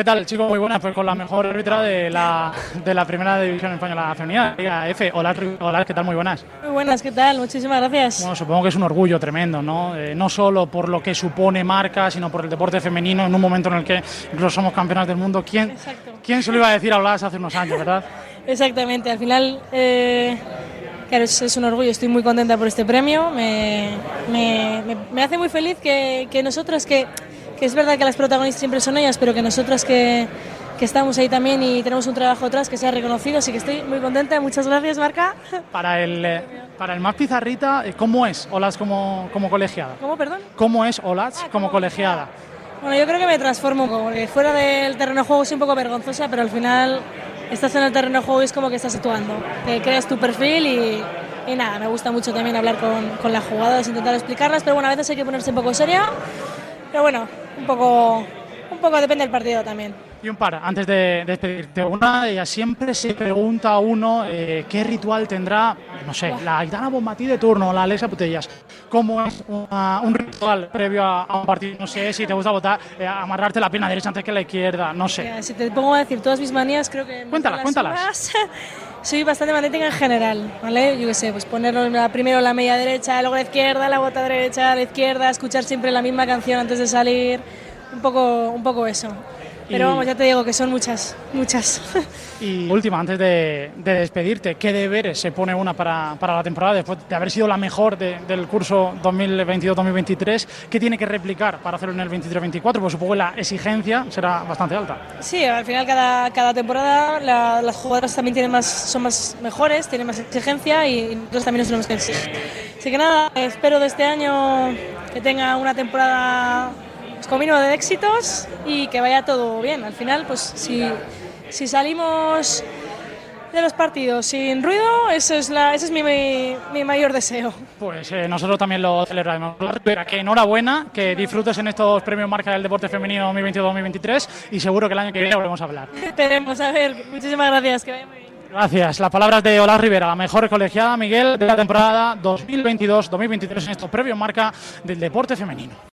¿Qué tal, chicos? Muy buenas, pues con la mejor árbitra de la, de la primera división española femenina, Liga F. Hola, hola, ¿qué tal? Muy buenas. Muy buenas, ¿qué tal? Muchísimas gracias. Bueno, supongo que es un orgullo tremendo, ¿no? Eh, no solo por lo que supone marca, sino por el deporte femenino en un momento en el que incluso somos campeonas del mundo. ¿Quién, ¿quién se lo iba a decir a Olas hace unos años, verdad? Exactamente, al final, eh, claro, es, un orgullo, estoy muy contenta por este premio, me, me, me, hace muy feliz que, que nosotras, que que es verdad que las protagonistas siempre son ellas, pero que nosotras que, que estamos ahí también y tenemos un trabajo atrás que sea reconocido, así que estoy muy contenta. Muchas gracias, Marca. Para el, eh, para el más pizarrita, eh, ¿cómo es Olas como, como colegiada? ¿Cómo, perdón? ¿Cómo es Olas ah, como colegiada? Bueno, yo creo que me transformo porque fuera del terreno de juego soy un poco vergonzosa, pero al final estás en el terreno de juego y es como que estás actuando. Te creas tu perfil y, nada, me gusta mucho también hablar con, las jugadoras, intentar explicarlas, pero bueno, a veces hay que ponerse un poco seria. Pero bueno, un poco, un poco depende del partido también. Y un par, antes de despedirte, una de ellas siempre se pregunta a uno eh, qué ritual tendrá, no sé, la Aitana Bombatí de turno, la Alexa Putellas. ¿Cómo es un ritual previo a, un partido? No sé si te gusta votar, eh, amarrarte la pierna derecha antes que la izquierda, no sé. si te pongo a decir todas mis manías, creo que. Cuéntalas, cuéntalas. soy bastante magnética en general, ¿vale? Yo qué sé, pues ponerlo primero la media derecha, luego la izquierda, la bota derecha, la izquierda, escuchar siempre la misma canción antes de salir, un poco, un poco eso. Pero vamos, ya te digo que son muchas, muchas. Y última, antes de, despedirte, ¿qué deberes se pone una para, para, la temporada después de haber sido la mejor del curso 2022-2023? ¿Qué tiene que replicar para hacerlo en el 23-24? Pues supongo que la exigencia será bastante alta. Sí, al final cada, cada temporada las jugadoras también tienen más, son más mejores, tienen más exigencia y nosotros también nos tenemos que exigir. Así que nada, espero de este año que tenga una temporada comino de éxitos y que vaya todo bien. Al final, pues si, si salimos de los partidos sin ruido, eso es la, ese es mi, mi, mayor deseo. Pues eh, nosotros también lo celebramos. Que enhorabuena, que disfrutes en estos premios Marca del Deporte Femenino 2022-2023 y seguro que el año que viene volvemos a hablar. Esperemos, a ver. Muchísimas gracias. Que vaya muy bien. Gracias. Las palabras de Ola Rivera, la mejor colegiada, Miguel, de la temporada 2022-2023 en estos premios Marca del Deporte Femenino.